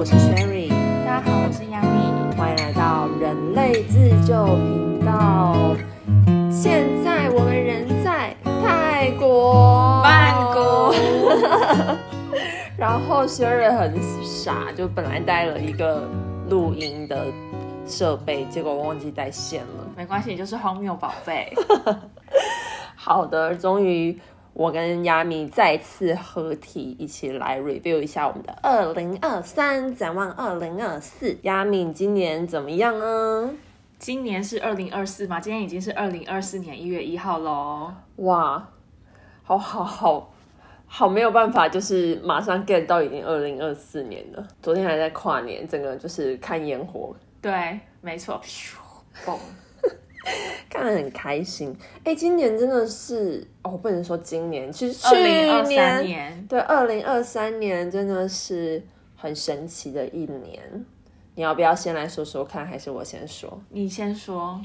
我是 Sherry，大家好，我是 Yami，，欢迎来到人类自救频道。现在我们人在泰国，曼谷。然后 Sherry 很傻，就本来带了一个录音的设备，结果忘记带线了。没关系，你就是荒谬宝贝。好的，终于我跟亚米再次合体，一起来 review 一下我们的二零二三，展望二零二四。亚米今年怎么样呢？今年是二零二四嘛？今天已经是二零二四年一月一号喽。哇，好好好好没有办法，就是马上 get 到已经二零二四年了。昨天还在跨年，整个就是看烟火，对，没错，嘣，看得很开心。哎、今年真的是哦，不能说今年，其实二去零二三年年，对，二零二三年真的是很神奇的一年。你要不要先来说说看，还是我先说？你先说。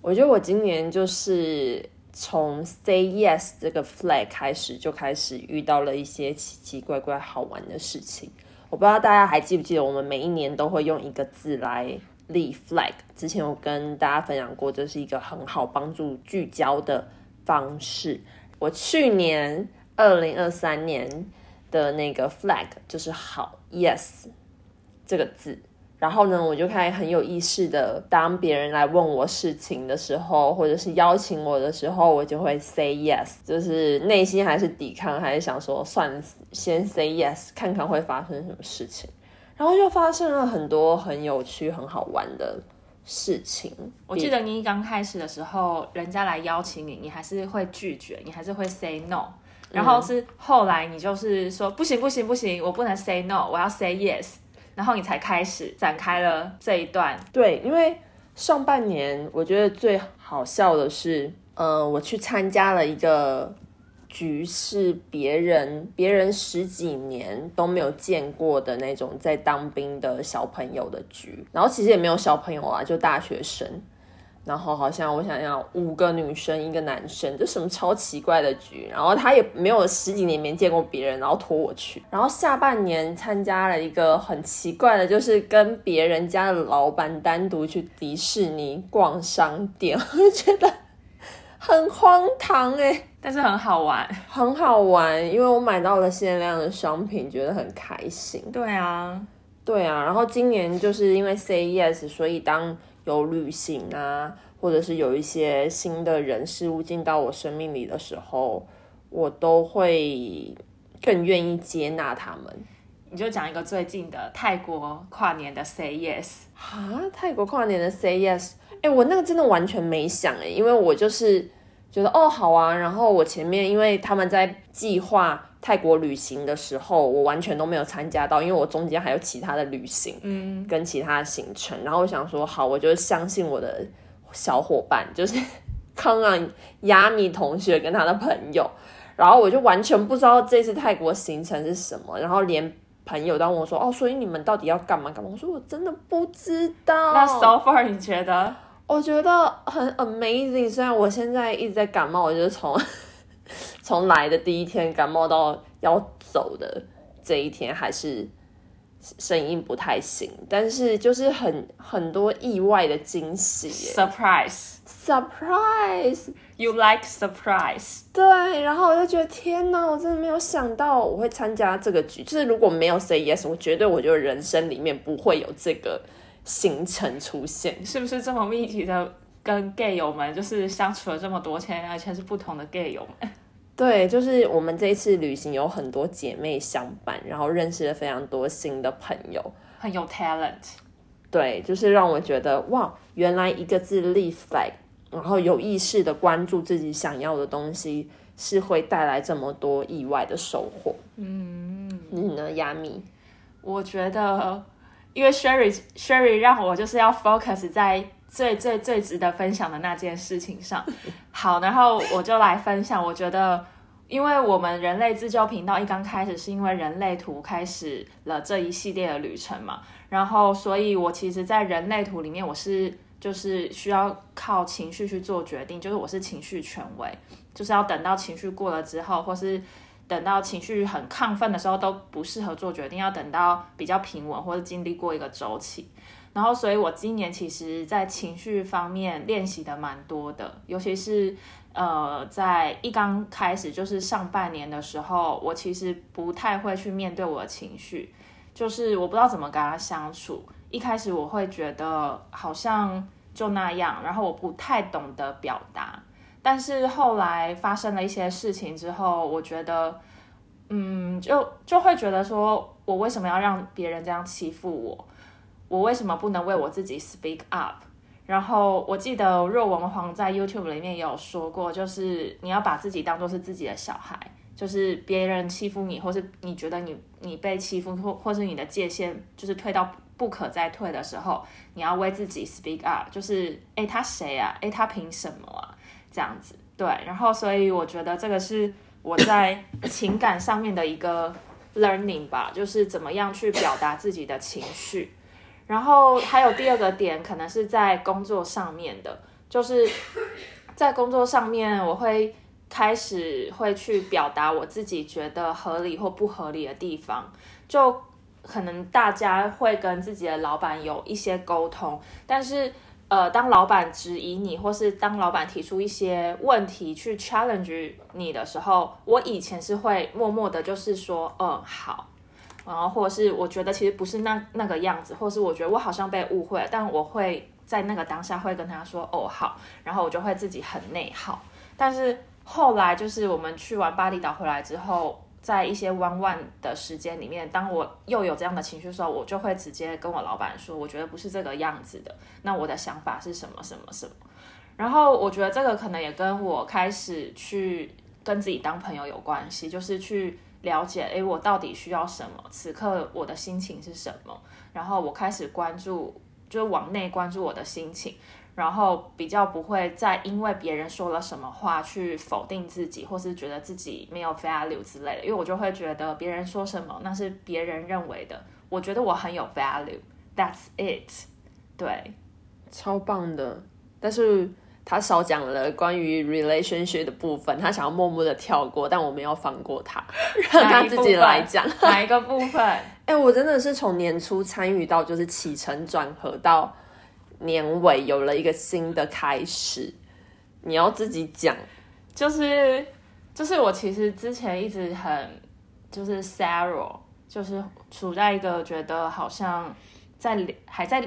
我觉得我今年就是从 say yes 这个 flag 开始，就开始遇到了一些奇奇怪怪好玩的事情。我不知道大家还记不记得，我们每一年都会用一个字来立 flag。之前有跟大家分享过，这是一个很好帮助聚焦的方式。我去年二零二三年的那个 flag 就是好 yes 这个字。然后呢，我就开始很有意识的，当别人来问我事情的时候，或者是邀请我的时候，我就会 say yes，就是内心还是抵抗，还是想说算，先 say yes，看看会发生什么事情。然后又发生了很多很有趣、很好玩的事情。我记得你刚开始的时候，人家来邀请你，你还是会拒绝，你还是会 say no。然后是后来你就是说不行不行不行，我不能 say no，我要 say yes。然后你才开始展开了这一段。对，因为上半年我觉得最好笑的是，呃，我去参加了一个局，是别人别人十几年都没有见过的那种在当兵的小朋友的局，然后其实也没有小朋友啊，就大学生。然后好像我想想，五个女生一个男生，就什么超奇怪的局。然后他也没有十几年没见过别人，然后拖我去。然后下半年参加了一个很奇怪的，就是跟别人家的老板单独去迪士尼逛商店，我就觉得很荒唐哎、但是很好玩。很好玩，因为我买到了限量的商品，觉得很开心。对啊，对啊，然后今年就是因为 say yes，所以当有旅行啊，或者是有一些新的人事物进到我生命里的时候，我都会更愿意接纳他们。你就讲一个最近的泰国跨年的 say yes。啊，泰国跨年的 say yes，哎、我那个真的完全没想哎、因为我就是觉得哦好啊，然后我前面因为他们在计划泰国旅行的时候，我完全都没有参加到，因为我中间还有其他的旅行，嗯，跟其他的行程，然后我想说好，我就相信我的小伙伴，就是 康昂亚米同学跟他的朋友，然后我就完全不知道这次泰国行程是什么，然后连。朋友都问我说：“哦，所以你们到底要干嘛干嘛？”我说：“我真的不知道。”那 so far 你觉得？我觉得很 amazing。虽然我现在一直在感冒，我就是从 从来的第一天感冒到要走的这一天，还是声音不太行，但是就是很很多意外的惊喜 Surprise.，surprise。You like surprise? 对，然后我就觉得天哪，我真的没有想到我会参加这个局。就是如果没有 say yes，我绝对我觉得人生里面不会有这个行程出现。是不是这么密集的跟 gay 友们就是相处了这么多天，而且是不同的 gay 友们？对，就是我们这一次旅行有很多姐妹相伴，然后认识了非常多新的朋友。很有 talent。对，就是让我觉得哇，原来一个字立 flag，然后有意识的关注自己想要的东西，是会带来这么多意外的收获。嗯，你呢，亚米？我觉得，因为 Sherry Sherry 让我就是要 focus 在最最最值得分享的那件事情上。好，然后我就来分享。我觉得，因为我们人类自救频道一刚开始是因为人类图开始了这一系列的旅程嘛，然后所以我其实，在人类图里面，我是就是需要靠情绪去做决定，就是我是情绪权威，就是要等到情绪过了之后，或是。等到情绪很亢奋的时候都不适合做决定，要等到比较平稳或者经历过一个周期。然后，所以我今年其实在情绪方面练习的蛮多的，尤其是呃，在一刚开始就是上半年的时候，我其实不太会去面对我的情绪，就是我不知道怎么跟他相处。一开始我会觉得好像就那样，然后我不太懂得表达。但是后来发生了一些事情之后，我觉得，嗯，就就会觉得说，我为什么要让别人这样欺负我？我为什么不能为我自己 speak up？然后我记得若文皇在 YouTube 里面有说过，就是你要把自己当做是自己的小孩，就是别人欺负你，或是你觉得你你被欺负，或或是你的界限就是退到不可再退的时候，你要为自己 speak up，就是诶，他谁啊？诶，他凭什么啊？这样子对。然后所以我觉得这个是我在 情感上面的一个 learning 吧，就是怎么样去表达自己的情绪。然后还有第二个点，可能是在工作上面的，就是 在工作上面，我会开始会去表达我自己觉得合理或不合理的地方，就可能大家会跟自己的老板有一些沟通，但是呃，当老板质疑你，或是当老板提出一些问题去 challenge 你的时候，我以前是会默默的，就是说，嗯，好。然后，或者是我觉得其实不是那那个样子，或是我觉得我好像被误会，但我会在那个当下会跟他说哦好，然后我就会自己很内耗。但是后来就是我们去完巴厘岛回来之后，在一些弯弯的时间里面，当我又有这样的情绪的时候，我就会直接跟我老板说，我觉得不是这个样子的。那我的想法是什么什么什么？然后我觉得这个可能也跟我开始去跟自己当朋友有关系，就是去。了解，诶，我到底需要什么？此刻我的心情是什么？然后我开始关注，就是往内关注我的心情，然后比较不会再因为别人说了什么话去否定自己，或是觉得自己没有 value 之类的。因为我就会觉得别人说什么那是别人认为的，我觉得我很有 value，that's it。对，超棒的，但是。他少讲了关于 relationship 的部分，他想要默默的跳过，但我没有放过他，让他自己来讲哪一个部分。哎，我真的是从年初参与到就是起承转合到年尾有了一个新的开始。你要自己讲，就是就是我其实之前一直很就是 sorrow，就是处在一个觉得好像在还在。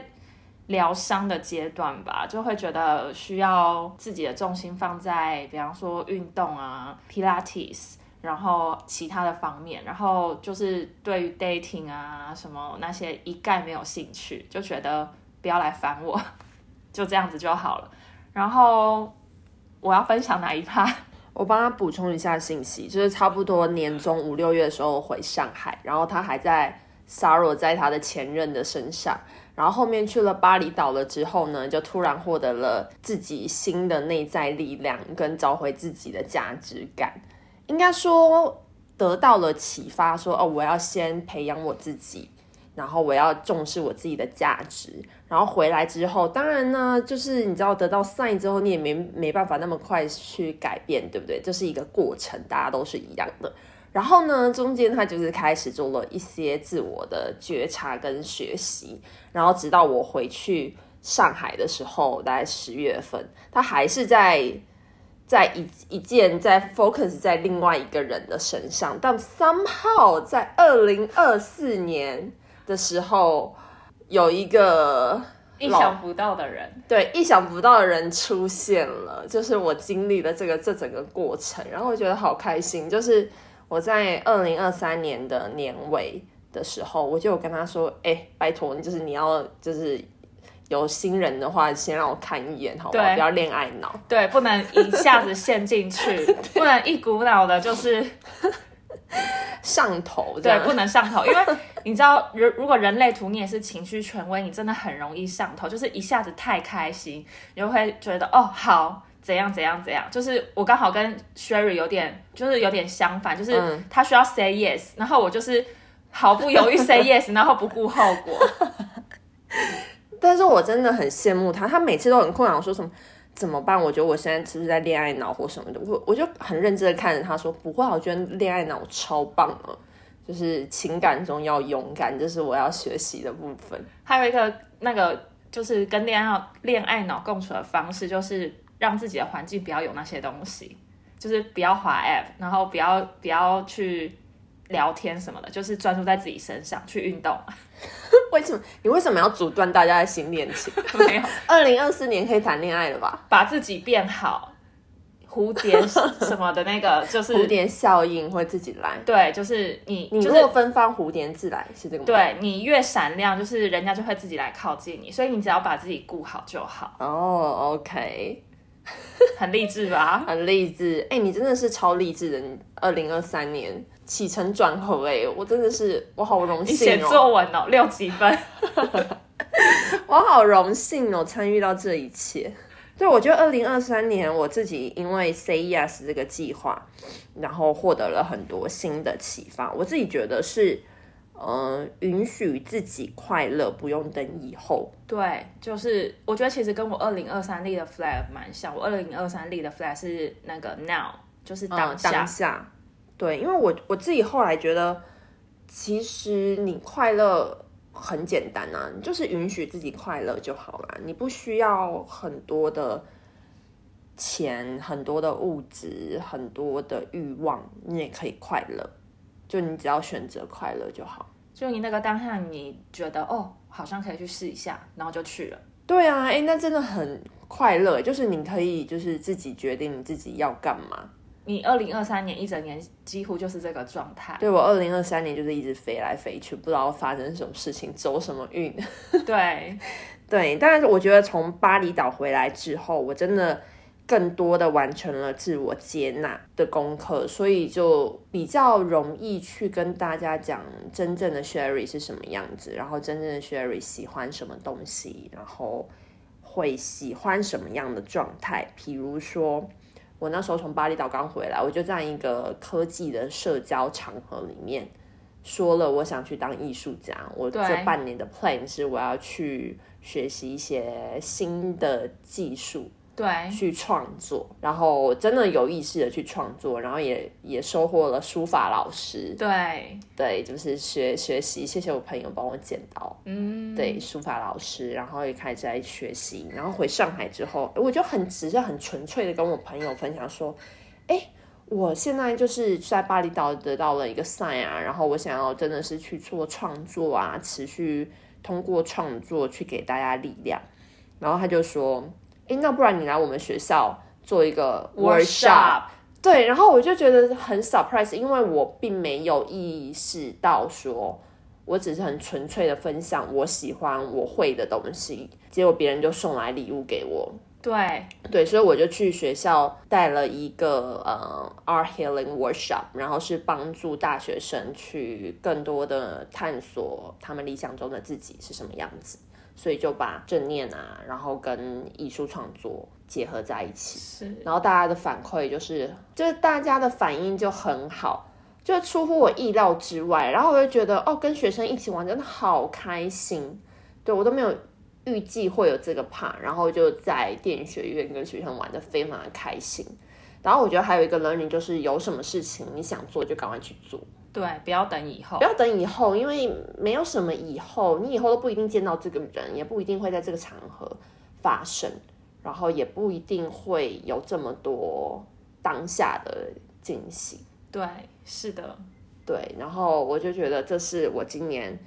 疗伤的阶段吧，就会觉得需要自己的重心放在，比方说运动啊、Pilates，然后其他的方面，然后就是对于 dating 啊什么那些一概没有兴趣，就觉得不要来烦我，就这样子就好了。然后我要分享哪一趴？我帮他补充一下信息，就是差不多年中五六月的时候回上海，然后他还在 sorrow 在他的前任的身上。然后后面去了巴厘岛了之后呢，就突然获得了自己新的内在力量，跟找回自己的价值感。应该说得到了启发，说哦，我要先培养我自己，然后我要重视我自己的价值。然后回来之后，当然呢，就是你知道得到 sign 之后，你也没没办法那么快去改变，对不对？这是一个过程，大家都是一样的。然后呢，中间他就是开始做了一些自我的觉察跟学习，然后直到我回去上海的时候，大概十月份，他还是在在一一件在 focus 在另外一个人的身上，但 somehow 在二零二四年的时候，有一个意想不到的人，对，意想不到的人出现了，就是我经历了这个这整个过程，然后我觉得好开心，就是。我在二零二三年的年尾的时候，我就有跟他说：“哎，拜托，就是你要就是有新人的话，先让我看一眼，好吧？不要恋爱脑，对，不能一下子陷进去，不能一股脑的，就是上头，对，不能上头，因为 你知道，如如果人类图你也是情绪权威，你真的很容易上头，就是一下子太开心，你就会觉得哦，好。”怎样怎样怎样？就是我刚好跟 Sherry 有点，就是有点相反，就是他需要 say yes，然后我就是毫不犹豫 say yes，然后不顾后果。但是我真的很羡慕他，他每次都很困扰，说什么怎么办？我觉得我现在是不是在恋爱脑或什么的？我我就很认真的看着他说，不会，我觉得恋爱脑超棒了，就是情感中要勇敢，这是我要学习的部分。还有一个那个就是跟恋爱恋爱脑共处的方式，就是让自己的环境不要有那些东西，就是不要滑 app，然后不要不要去聊天什么的，就是专注在自己身上去运动。为什么你为什么要阻断大家的新恋情？没有，二零二四年可以谈恋爱了吧？把自己变好，蝴蝶什么的那个就是蝴蝶效应会自己来。对，就是你你就是若芬芳，蝴蝶自来，是这个吗？对你越闪亮，就是人家就会自己来靠近你，所以你只要把自己顾好就好，哦，OK，很励志吧？很励志。哎、你真的是超励志的。你二零二三年起承转合，哎，我真的是我好荣幸哦，作文哦，六几分？我好荣幸哦，参与到这一切。对，我觉得二零二三年我自己因为 Say Yes 这个计划，然后获得了很多新的启发。我自己觉得是，呃，允许自己快乐，不用等以后。对，就是我觉得其实跟我二零二三立的 flag 蛮像。我二零二三立的 flag 是那个 now，就是当嗯。当下，对，因为我我自己后来觉得，其实你快乐很简单啊，你就是允许自己快乐就好啦，你不需要很多的钱、很多的物质、很多的欲望，你也可以快乐，就你只要选择快乐就好。就你那个当下，你觉得哦，好像可以去试一下，然后就去了。对啊，哎，那真的很快乐，就是你可以就是自己决定你自己要干嘛。你二零二三年一整年几乎就是这个状态。对我二零二三年就是一直飞来飞去，不知道发生什么事情，走什么运。对，对，但是我觉得从巴厘岛回来之后，我真的更多的完成了自我接纳的功课，所以就比较容易去跟大家讲真正的 Sherry 是什么样子，然后真正的 Sherry 喜欢什么东西，然后会喜欢什么样的状态。比如说，我那时候从巴厘岛刚回来，我就在一个科技的社交场合里面。说了，我想去当艺术家。我这半年的 plan 是我要去学习一些新的技术，对，去创作，然后真的有意识的去创作，然后也也收获了书法老师，对，对，就是学学习，谢谢我朋友帮我剪刀，嗯，对，书法老师，然后也开始在学习，然后回上海之后，我就很只是很纯粹的跟我朋友分享说，哎。我现在就是在巴厘岛得到了一个 sign 啊，然后我想要真的是去做创作啊，持续通过创作去给大家力量。然后他就说：“诶，那不然你来我们学校做一个 workshop。workshop，对，然后我就觉得很 surprise，因为我并没有意识到说，我只是很纯粹的分享我喜欢我会的东西，结果别人就送来礼物给我。对，对，所以我就去学校带了一个呃 art healing workshop，然后是帮助大学生去更多的探索他们理想中的自己是什么样子，所以就把正念啊，然后跟艺术创作结合在一起。是，然后大家的反馈就是，就是大家的反应就很好，就出乎我意料之外。然后我就觉得，哦，跟学生一起玩真的好开心，对我都没有预计会有这个 part，然后就在电影学院跟学生玩的非常的开心。然后我觉得还有一个 learning 就是有什么事情你想做就赶快去做，对，不要等以后不。要等以后，因为没有什么以后，你以后都不一定见到这个人，也不一定会在这个场合发生，然后也不一定会有这么多当下的惊喜。对，是的，对，然后我就觉得这是我今年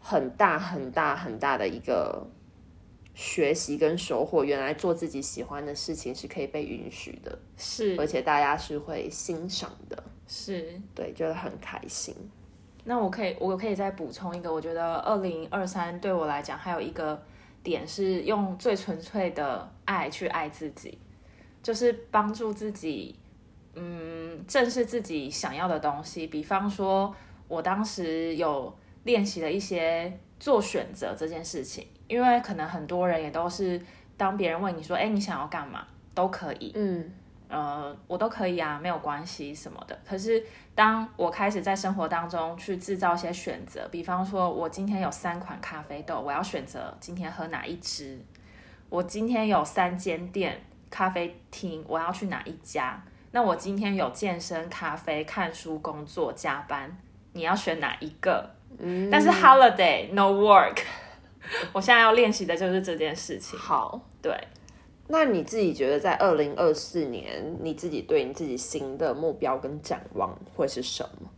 很大很大很大的一个学习跟收获。原来做自己喜欢的事情是可以被允许的，是而且大家是会欣赏的。是。对，觉得很开心。那我可以，我可以再补充一个，我觉得二零二三对我来讲还有一个点是用最纯粹的爱去爱自己，就是帮助自己，嗯，正视自己想要的东西。比方说，我当时有练习了一些做选择这件事情，因为可能很多人也都是当别人问你说，哎，你想要干嘛，都可以，嗯，呃，我都可以啊，没有关系什么的。可是当我开始在生活当中去制造一些选择，比方说，我今天有三款咖啡豆，我要选择今天喝哪一支，我今天有三间店咖啡厅，我要去哪一家？那我今天有健身、咖啡、看书、工作、加班，你要选哪一个？嗯，但是 holiday no work，我现在要练习的就是这件事情。好。对，那你自己觉得在二零二四年，你自己对你自己新的目标跟展望会是什么？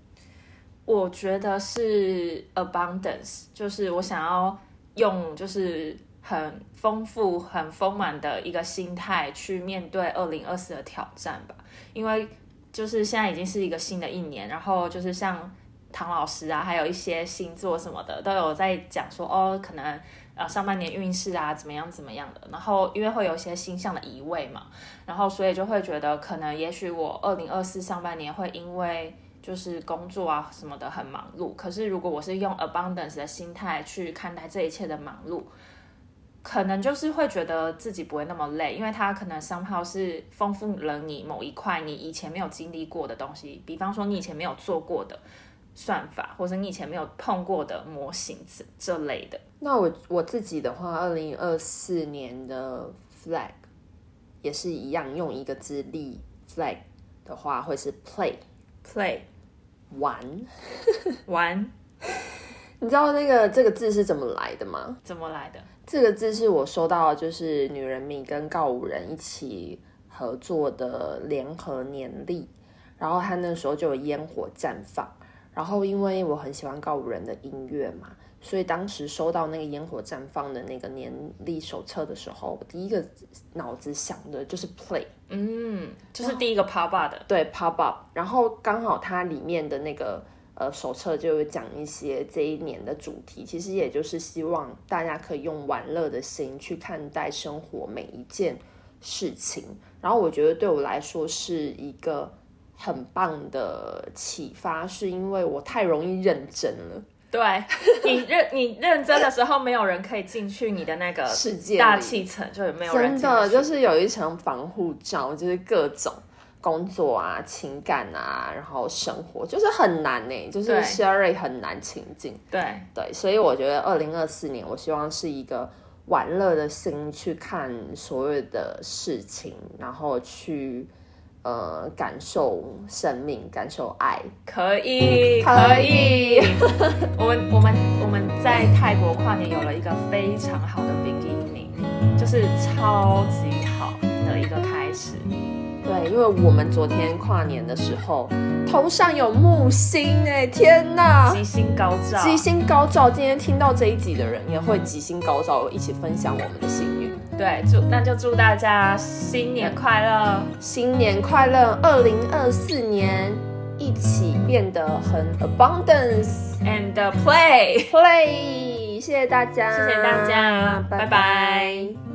我觉得是 abundance，就是我想要用就是很丰富、很丰满的一个心态去面对二零二四的挑战吧。因为就是现在已经是一个新的一年，然后就是像唐老师啊，还有一些星座什么的都有在讲说，哦，可能呃上半年运势啊怎么样怎么样的。然后因为会有一些星象的移位嘛，然后所以就会觉得可能也许我二零二四上半年会因为就是工作啊什么的很忙碌，可是如果我是用 abundance 的心态去看待这一切的忙碌，可能就是会觉得自己不会那么累，因为它可能 somehow 是丰富了你某一块你以前没有经历过的东西，比方说你以前没有做过的算法，或者你以前没有碰过的模型这这类的。那我我自己的话，二零二四年的 flag 也是一样，用一个字立 flag 的话会是 play play 玩。玩你知道那个这个字是怎么来的吗？怎么来的？这个字是我收到，就是女人迷跟告五人一起合作的联合年历，然后他那时候就有烟火绽放，然后因为我很喜欢告五人的音乐嘛，所以当时收到那个烟火绽放的那个年历手册的时候，我第一个脑子想的就是 play，嗯，就是第一个 pop up 的，对 pop up，然后刚好它里面的那个。呃，手册就有讲一些这一年的主题，其实也就是希望大家可以用玩乐的心去看待生活每一件事情。然后我觉得对我来说是一个很棒的启发，是因为我太容易认真了。对你认你认真的时候，没有人可以进去你的那个世界大气层，就没有人真的就是有一层防护罩，就是各种。工作啊，情感啊，然后生活就是很难呢，就是 Sherry 很难情境。对对，所以我觉得二零二四年，我希望是一个玩乐的心去看所有的事情，然后去呃感受生命，感受爱。可以，可以。我们我们我们在泰国跨年有了一个非常好的 beginning，就是超级好的一个开始。对，因为我们昨天跨年的时候，头上有木星哎，天呐！吉星高照，吉星高照。今天听到这一集的人也会吉星高照，一起分享我们的幸运。对，祝那就祝大家新年快乐，新年快乐！二零二四年一起变得很 abundance and play play。谢谢大家，谢谢大家，拜拜。